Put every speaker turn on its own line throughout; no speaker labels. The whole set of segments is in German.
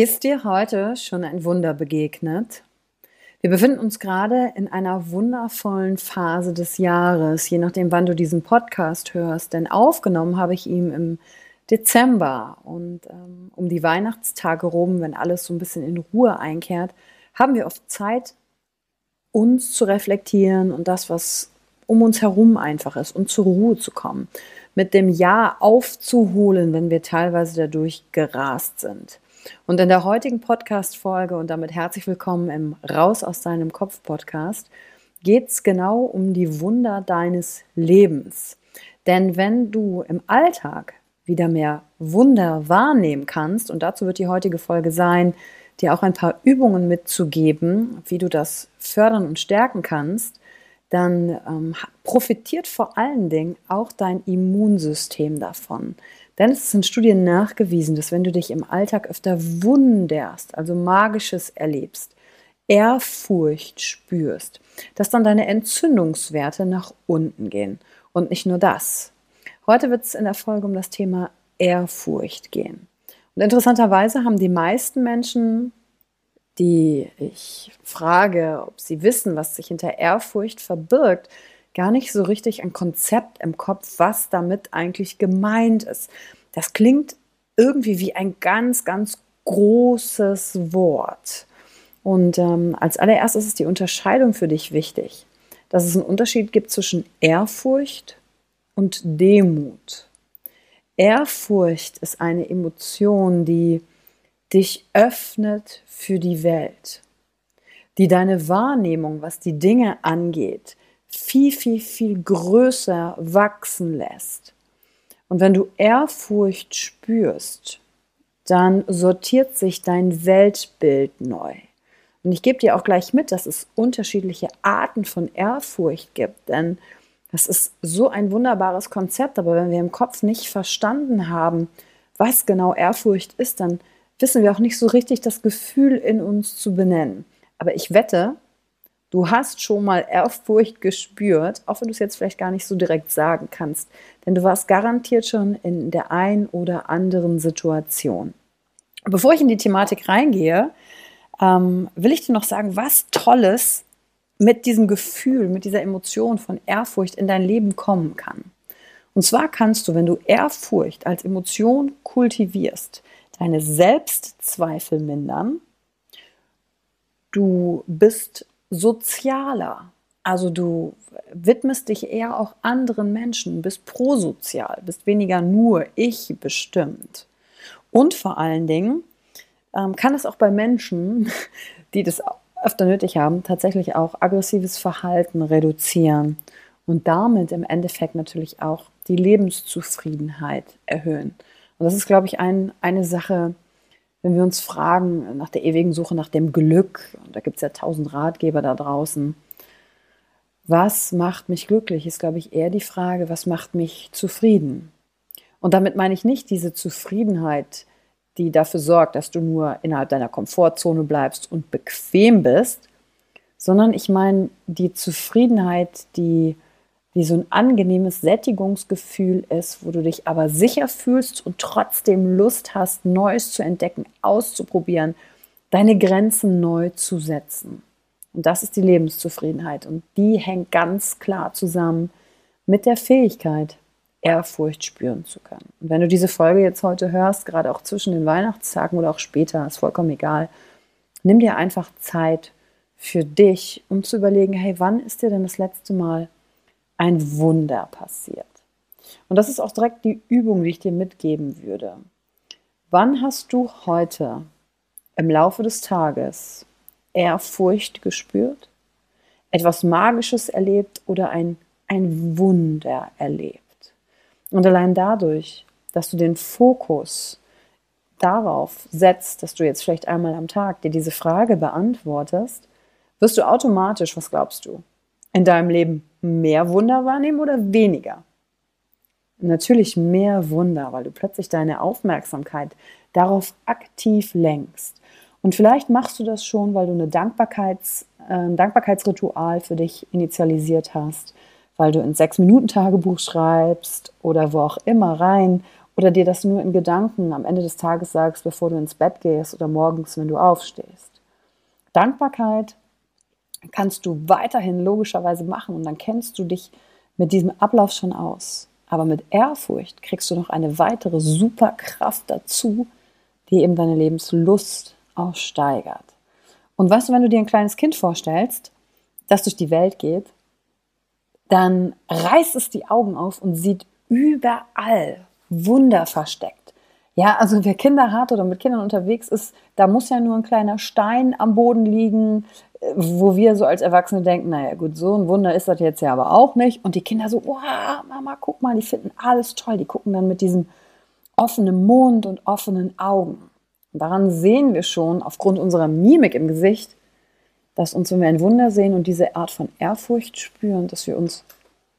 Ist dir heute schon ein Wunder begegnet? Wir befinden uns gerade in einer wundervollen Phase des Jahres, je nachdem, wann du diesen Podcast hörst. Denn aufgenommen habe ich ihn im Dezember und ähm, um die Weihnachtstage rum, wenn alles so ein bisschen in Ruhe einkehrt, haben wir oft Zeit, uns zu reflektieren und das, was um uns herum einfach ist und zur Ruhe zu kommen, mit dem Jahr aufzuholen, wenn wir teilweise dadurch gerast sind. Und in der heutigen Podcast-Folge und damit herzlich willkommen im Raus aus deinem Kopf-Podcast geht es genau um die Wunder deines Lebens. Denn wenn du im Alltag wieder mehr Wunder wahrnehmen kannst, und dazu wird die heutige Folge sein, dir auch ein paar Übungen mitzugeben, wie du das fördern und stärken kannst, dann ähm, profitiert vor allen Dingen auch dein Immunsystem davon. Denn es ist in Studien nachgewiesen, dass wenn du dich im Alltag öfter wunderst, also Magisches erlebst, Ehrfurcht spürst, dass dann deine Entzündungswerte nach unten gehen. Und nicht nur das. Heute wird es in der Folge um das Thema Ehrfurcht gehen. Und interessanterweise haben die meisten Menschen, die ich frage, ob sie wissen, was sich hinter Ehrfurcht verbirgt, gar nicht so richtig ein Konzept im Kopf, was damit eigentlich gemeint ist. Das klingt irgendwie wie ein ganz, ganz großes Wort. Und ähm, als allererstes ist die Unterscheidung für dich wichtig, dass es einen Unterschied gibt zwischen Ehrfurcht und Demut. Ehrfurcht ist eine Emotion, die dich öffnet für die Welt, die deine Wahrnehmung, was die Dinge angeht, viel, viel, viel größer wachsen lässt. Und wenn du Ehrfurcht spürst, dann sortiert sich dein Weltbild neu. Und ich gebe dir auch gleich mit, dass es unterschiedliche Arten von Ehrfurcht gibt, denn das ist so ein wunderbares Konzept, aber wenn wir im Kopf nicht verstanden haben, was genau Ehrfurcht ist, dann wissen wir auch nicht so richtig das Gefühl in uns zu benennen. Aber ich wette, Du hast schon mal Ehrfurcht gespürt, auch wenn du es jetzt vielleicht gar nicht so direkt sagen kannst, denn du warst garantiert schon in der ein oder anderen Situation. Bevor ich in die Thematik reingehe, ähm, will ich dir noch sagen, was Tolles mit diesem Gefühl, mit dieser Emotion von Ehrfurcht in dein Leben kommen kann. Und zwar kannst du, wenn du Ehrfurcht als Emotion kultivierst, deine Selbstzweifel mindern. Du bist sozialer. Also du widmest dich eher auch anderen Menschen, bist prosozial, bist weniger nur ich bestimmt. Und vor allen Dingen ähm, kann es auch bei Menschen, die das öfter nötig haben, tatsächlich auch aggressives Verhalten reduzieren und damit im Endeffekt natürlich auch die Lebenszufriedenheit erhöhen. Und das ist, glaube ich, ein, eine Sache, wenn wir uns fragen nach der ewigen Suche nach dem Glück, und da gibt es ja tausend Ratgeber da draußen, was macht mich glücklich, ist, glaube ich, eher die Frage, was macht mich zufrieden? Und damit meine ich nicht diese Zufriedenheit, die dafür sorgt, dass du nur innerhalb deiner Komfortzone bleibst und bequem bist, sondern ich meine die Zufriedenheit, die wie so ein angenehmes Sättigungsgefühl ist, wo du dich aber sicher fühlst und trotzdem Lust hast, Neues zu entdecken, auszuprobieren, deine Grenzen neu zu setzen. Und das ist die Lebenszufriedenheit. Und die hängt ganz klar zusammen mit der Fähigkeit, Ehrfurcht spüren zu können. Und wenn du diese Folge jetzt heute hörst, gerade auch zwischen den Weihnachtstagen oder auch später, ist vollkommen egal, nimm dir einfach Zeit für dich, um zu überlegen, hey, wann ist dir denn das letzte Mal ein Wunder passiert? Und das ist auch direkt die Übung, die ich dir mitgeben würde. Wann hast du heute im Laufe des Tages Ehrfurcht gespürt, etwas Magisches erlebt oder ein, ein Wunder erlebt? Und allein dadurch, dass du den Fokus darauf setzt, dass du jetzt vielleicht einmal am Tag dir diese Frage beantwortest, wirst du automatisch, was glaubst du, in deinem Leben mehr Wunder wahrnehmen oder weniger? Natürlich mehr Wunder, weil du plötzlich deine Aufmerksamkeit darauf aktiv lenkst. Und vielleicht machst du das schon, weil du eine Dankbarkeits, ein Dankbarkeitsritual für dich initialisiert hast weil du ein Sechs-Minuten-Tagebuch schreibst oder wo auch immer rein oder dir das nur in Gedanken am Ende des Tages sagst, bevor du ins Bett gehst oder morgens, wenn du aufstehst. Dankbarkeit kannst du weiterhin logischerweise machen und dann kennst du dich mit diesem Ablauf schon aus. Aber mit Ehrfurcht kriegst du noch eine weitere Superkraft dazu, die eben deine Lebenslust auch steigert. Und weißt du, wenn du dir ein kleines Kind vorstellst, das durch die Welt geht dann reißt es die Augen auf und sieht überall Wunder versteckt. Ja, also wer Kinder hat oder mit Kindern unterwegs ist, da muss ja nur ein kleiner Stein am Boden liegen, wo wir so als Erwachsene denken, naja gut, so ein Wunder ist das jetzt ja aber auch nicht. Und die Kinder so, wow, Mama, guck mal, die finden alles toll. Die gucken dann mit diesem offenen Mund und offenen Augen. Und daran sehen wir schon aufgrund unserer Mimik im Gesicht, dass uns, wenn wir ein Wunder sehen und diese Art von Ehrfurcht spüren, dass wir uns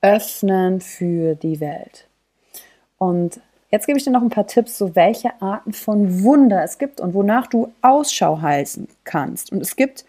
öffnen für die Welt. Und jetzt gebe ich dir noch ein paar Tipps, so welche Arten von Wunder es gibt und wonach du Ausschau halten kannst. Und es gibt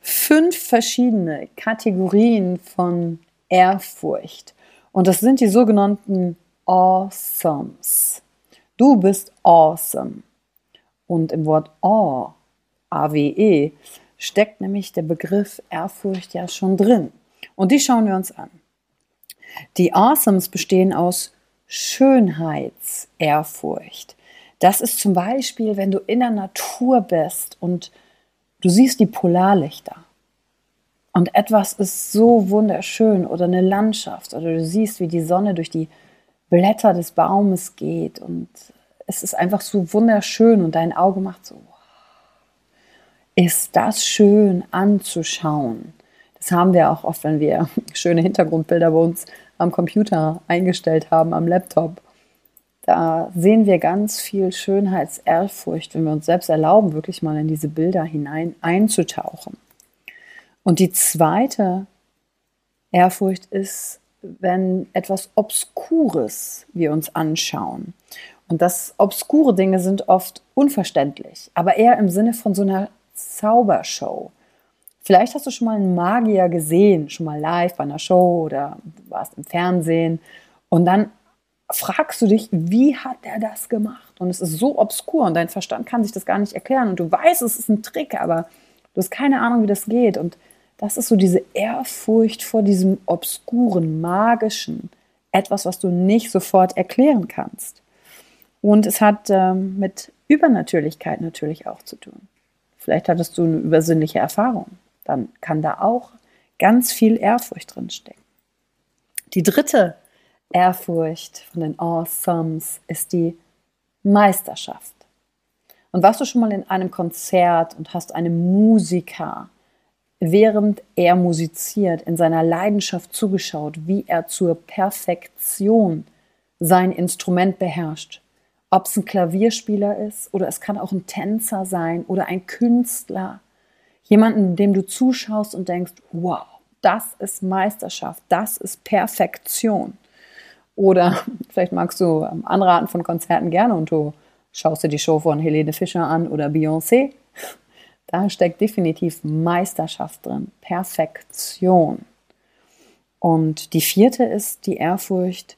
fünf verschiedene Kategorien von Ehrfurcht. Und das sind die sogenannten Awesomes. Du bist awesome. Und im Wort Awe, A-W-E, steckt nämlich der Begriff Ehrfurcht ja schon drin. Und die schauen wir uns an. Die Awesomes bestehen aus Schönheitsehrfurcht. Das ist zum Beispiel, wenn du in der Natur bist und du siehst die Polarlichter und etwas ist so wunderschön oder eine Landschaft oder du siehst, wie die Sonne durch die Blätter des Baumes geht und es ist einfach so wunderschön und dein Auge macht so, ist das schön anzuschauen. Das haben wir auch oft, wenn wir schöne Hintergrundbilder bei uns am Computer eingestellt haben, am Laptop. Da sehen wir ganz viel Schönheitsehrfurcht, wenn wir uns selbst erlauben, wirklich mal in diese Bilder hinein einzutauchen. Und die zweite Ehrfurcht ist, wenn etwas Obskures wir uns anschauen. Und das obskure Dinge sind oft unverständlich, aber eher im Sinne von so einer Zaubershow. Vielleicht hast du schon mal einen Magier gesehen, schon mal live bei einer Show oder warst im Fernsehen und dann fragst du dich, wie hat er das gemacht? Und es ist so obskur und dein Verstand kann sich das gar nicht erklären und du weißt, es ist ein Trick, aber du hast keine Ahnung, wie das geht. Und das ist so diese Ehrfurcht vor diesem obskuren, magischen, etwas, was du nicht sofort erklären kannst. Und es hat ähm, mit Übernatürlichkeit natürlich auch zu tun. Vielleicht hattest du eine übersinnliche Erfahrung. Dann kann da auch ganz viel Ehrfurcht drin stecken. Die dritte Ehrfurcht von den Awesomes ist die Meisterschaft. Und warst du schon mal in einem Konzert und hast einem Musiker, während er musiziert, in seiner Leidenschaft zugeschaut, wie er zur Perfektion sein Instrument beherrscht? Ob es ein Klavierspieler ist oder es kann auch ein Tänzer sein oder ein Künstler. Jemanden, dem du zuschaust und denkst, wow, das ist Meisterschaft, das ist Perfektion. Oder vielleicht magst du andere Arten von Konzerten gerne und du schaust dir die Show von Helene Fischer an oder Beyoncé. Da steckt definitiv Meisterschaft drin, Perfektion. Und die vierte ist die Ehrfurcht,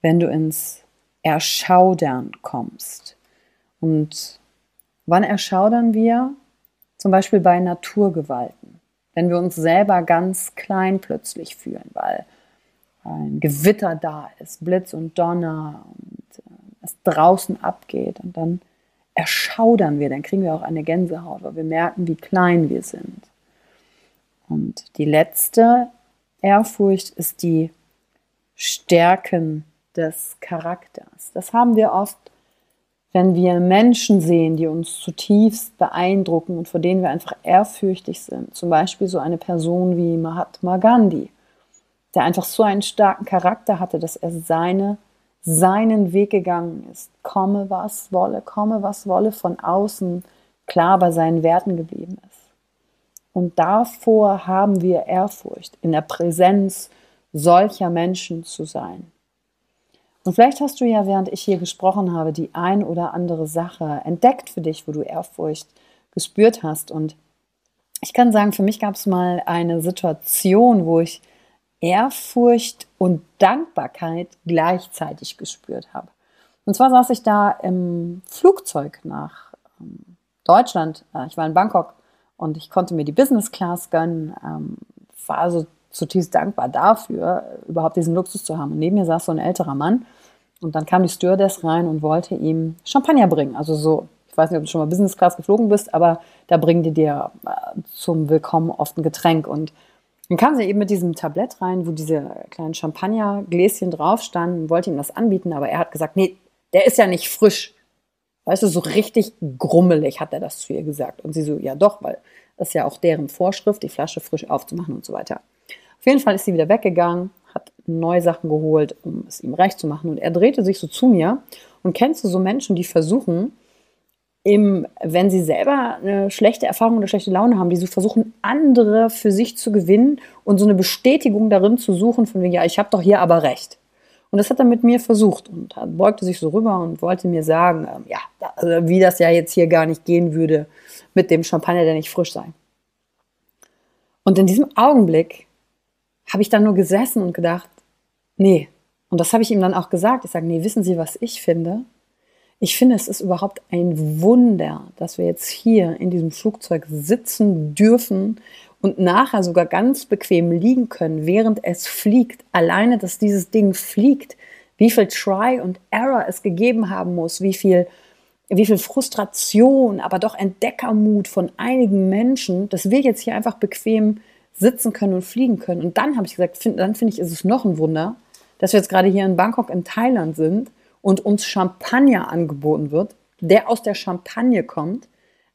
wenn du ins Erschaudern kommst. Und wann erschaudern wir? Zum Beispiel bei Naturgewalten. Wenn wir uns selber ganz klein plötzlich fühlen, weil ein Gewitter da ist, Blitz und Donner und äh, es draußen abgeht und dann erschaudern wir, dann kriegen wir auch eine Gänsehaut, weil wir merken, wie klein wir sind. Und die letzte Ehrfurcht ist die Stärken des Charakters. Das haben wir oft, wenn wir Menschen sehen, die uns zutiefst beeindrucken und vor denen wir einfach ehrfürchtig sind. Zum Beispiel so eine Person wie Mahatma Gandhi, der einfach so einen starken Charakter hatte, dass er seine, seinen Weg gegangen ist. Komme, was wolle, komme, was wolle, von außen klar bei seinen Werten geblieben ist. Und davor haben wir Ehrfurcht, in der Präsenz solcher Menschen zu sein. Und vielleicht hast du ja, während ich hier gesprochen habe, die ein oder andere Sache entdeckt für dich, wo du Ehrfurcht gespürt hast. Und ich kann sagen, für mich gab es mal eine Situation, wo ich Ehrfurcht und Dankbarkeit gleichzeitig gespürt habe. Und zwar saß ich da im Flugzeug nach ähm, Deutschland. Äh, ich war in Bangkok und ich konnte mir die Business Class gönnen. Ähm, war also zutiefst dankbar dafür, überhaupt diesen Luxus zu haben. Und neben mir saß so ein älterer Mann und dann kam die Stewardess rein und wollte ihm Champagner bringen. Also so, ich weiß nicht, ob du schon mal Business Class geflogen bist, aber da bringen die dir äh, zum Willkommen oft ein Getränk. Und dann kam sie eben mit diesem Tablett rein, wo diese kleinen Champagnergläschen drauf standen, wollte ihm das anbieten, aber er hat gesagt, nee, der ist ja nicht frisch. Weißt du, so richtig grummelig hat er das zu ihr gesagt. Und sie so, ja doch, weil das ist ja auch deren Vorschrift, die Flasche frisch aufzumachen und so weiter. Auf jeden Fall ist sie wieder weggegangen, hat neue Sachen geholt, um es ihm recht zu machen. Und er drehte sich so zu mir. Und kennst du so Menschen, die versuchen, im, wenn sie selber eine schlechte Erfahrung oder schlechte Laune haben, die so versuchen, andere für sich zu gewinnen und so eine Bestätigung darin zu suchen, von wegen, ja, ich habe doch hier aber recht. Und das hat er mit mir versucht und beugte sich so rüber und wollte mir sagen, ähm, ja, also wie das ja jetzt hier gar nicht gehen würde mit dem Champagner, der nicht frisch sei. Und in diesem Augenblick habe ich dann nur gesessen und gedacht, nee. Und das habe ich ihm dann auch gesagt. Ich sage, nee, wissen Sie, was ich finde? Ich finde, es ist überhaupt ein Wunder, dass wir jetzt hier in diesem Flugzeug sitzen dürfen und nachher sogar ganz bequem liegen können, während es fliegt. Alleine, dass dieses Ding fliegt, wie viel Try und Error es gegeben haben muss, wie viel, wie viel Frustration, aber doch Entdeckermut von einigen Menschen, dass wir jetzt hier einfach bequem sitzen können und fliegen können. Und dann habe ich gesagt, find, dann finde ich, ist es noch ein Wunder, dass wir jetzt gerade hier in Bangkok in Thailand sind und uns Champagner angeboten wird, der aus der Champagne kommt.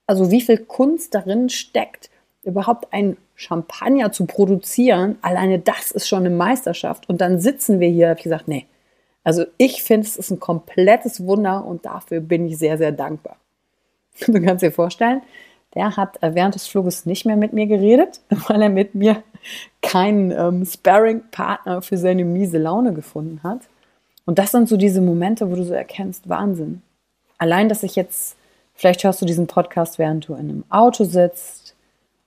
Also wie viel Kunst darin steckt, überhaupt ein Champagner zu produzieren. Alleine das ist schon eine Meisterschaft. Und dann sitzen wir hier, habe ich gesagt, nee. Also ich finde, es ist ein komplettes Wunder und dafür bin ich sehr, sehr dankbar. Du kannst dir vorstellen, der hat während des Fluges nicht mehr mit mir geredet, weil er mit mir keinen ähm, Sparring-Partner für seine miese Laune gefunden hat. Und das sind so diese Momente, wo du so erkennst, Wahnsinn. Allein, dass ich jetzt, vielleicht hörst du diesen Podcast, während du in einem Auto sitzt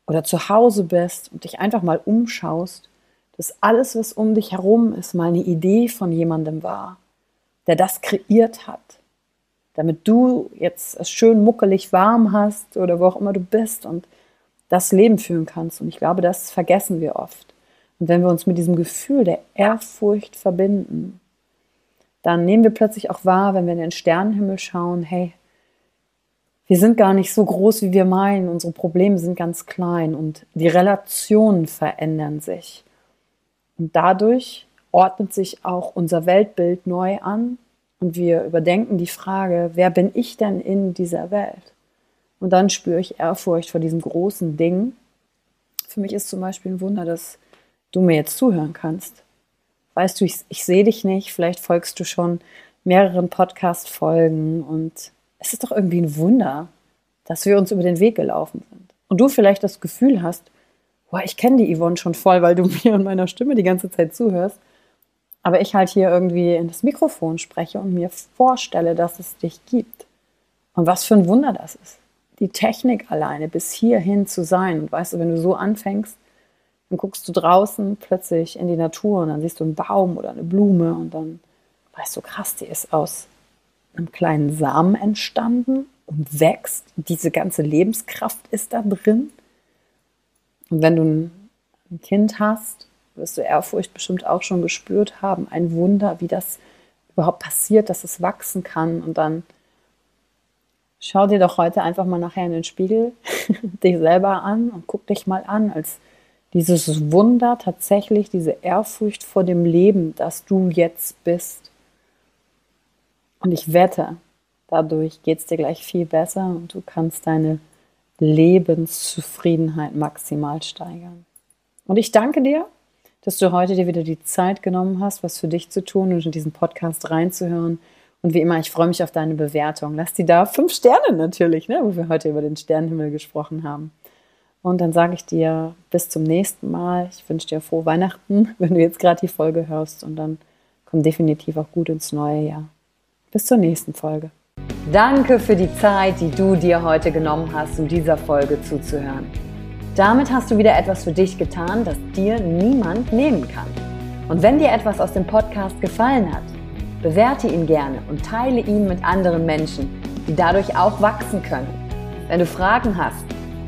oder zu Hause bist und dich einfach mal umschaust, dass alles, was um dich herum ist, mal eine Idee von jemandem war, der das kreiert hat damit du jetzt es schön muckelig warm hast oder wo auch immer du bist und das Leben führen kannst. Und ich glaube, das vergessen wir oft. Und wenn wir uns mit diesem Gefühl der Ehrfurcht verbinden, dann nehmen wir plötzlich auch wahr, wenn wir in den Sternenhimmel schauen, hey, wir sind gar nicht so groß, wie wir meinen, unsere Probleme sind ganz klein und die Relationen verändern sich. Und dadurch ordnet sich auch unser Weltbild neu an und wir überdenken die Frage, wer bin ich denn in dieser Welt? Und dann spüre ich Ehrfurcht vor diesem großen Ding. Für mich ist zum Beispiel ein Wunder, dass du mir jetzt zuhören kannst. Weißt du, ich, ich sehe dich nicht, vielleicht folgst du schon mehreren Podcast-Folgen und es ist doch irgendwie ein Wunder, dass wir uns über den Weg gelaufen sind. Und du vielleicht das Gefühl hast, boah, ich kenne die Yvonne schon voll, weil du mir und meiner Stimme die ganze Zeit zuhörst. Aber ich halt hier irgendwie in das Mikrofon spreche und mir vorstelle, dass es dich gibt. Und was für ein Wunder das ist. Die Technik alleine bis hierhin zu sein. Und weißt du, wenn du so anfängst, dann guckst du draußen plötzlich in die Natur und dann siehst du einen Baum oder eine Blume und dann weißt du, krass, die ist aus einem kleinen Samen entstanden und wächst. Diese ganze Lebenskraft ist da drin. Und wenn du ein Kind hast, wirst du Ehrfurcht bestimmt auch schon gespürt haben. Ein Wunder, wie das überhaupt passiert, dass es wachsen kann. Und dann schau dir doch heute einfach mal nachher in den Spiegel dich selber an und guck dich mal an als dieses Wunder tatsächlich, diese Ehrfurcht vor dem Leben, das du jetzt bist. Und ich wette, dadurch geht es dir gleich viel besser und du kannst deine Lebenszufriedenheit maximal steigern. Und ich danke dir, dass du heute dir wieder die Zeit genommen hast, was für dich zu tun und in diesen Podcast reinzuhören. Und wie immer, ich freue mich auf deine Bewertung. Lass die da fünf Sterne natürlich, ne, wo wir heute über den Sternenhimmel gesprochen haben. Und dann sage ich dir bis zum nächsten Mal. Ich wünsche dir frohe Weihnachten, wenn du jetzt gerade die Folge hörst. Und dann komm definitiv auch gut ins neue Jahr. Bis zur nächsten Folge.
Danke für die Zeit, die du dir heute genommen hast, um dieser Folge zuzuhören. Damit hast du wieder etwas für dich getan, das dir niemand nehmen kann. Und wenn dir etwas aus dem Podcast gefallen hat, bewerte ihn gerne und teile ihn mit anderen Menschen, die dadurch auch wachsen können. Wenn du Fragen hast,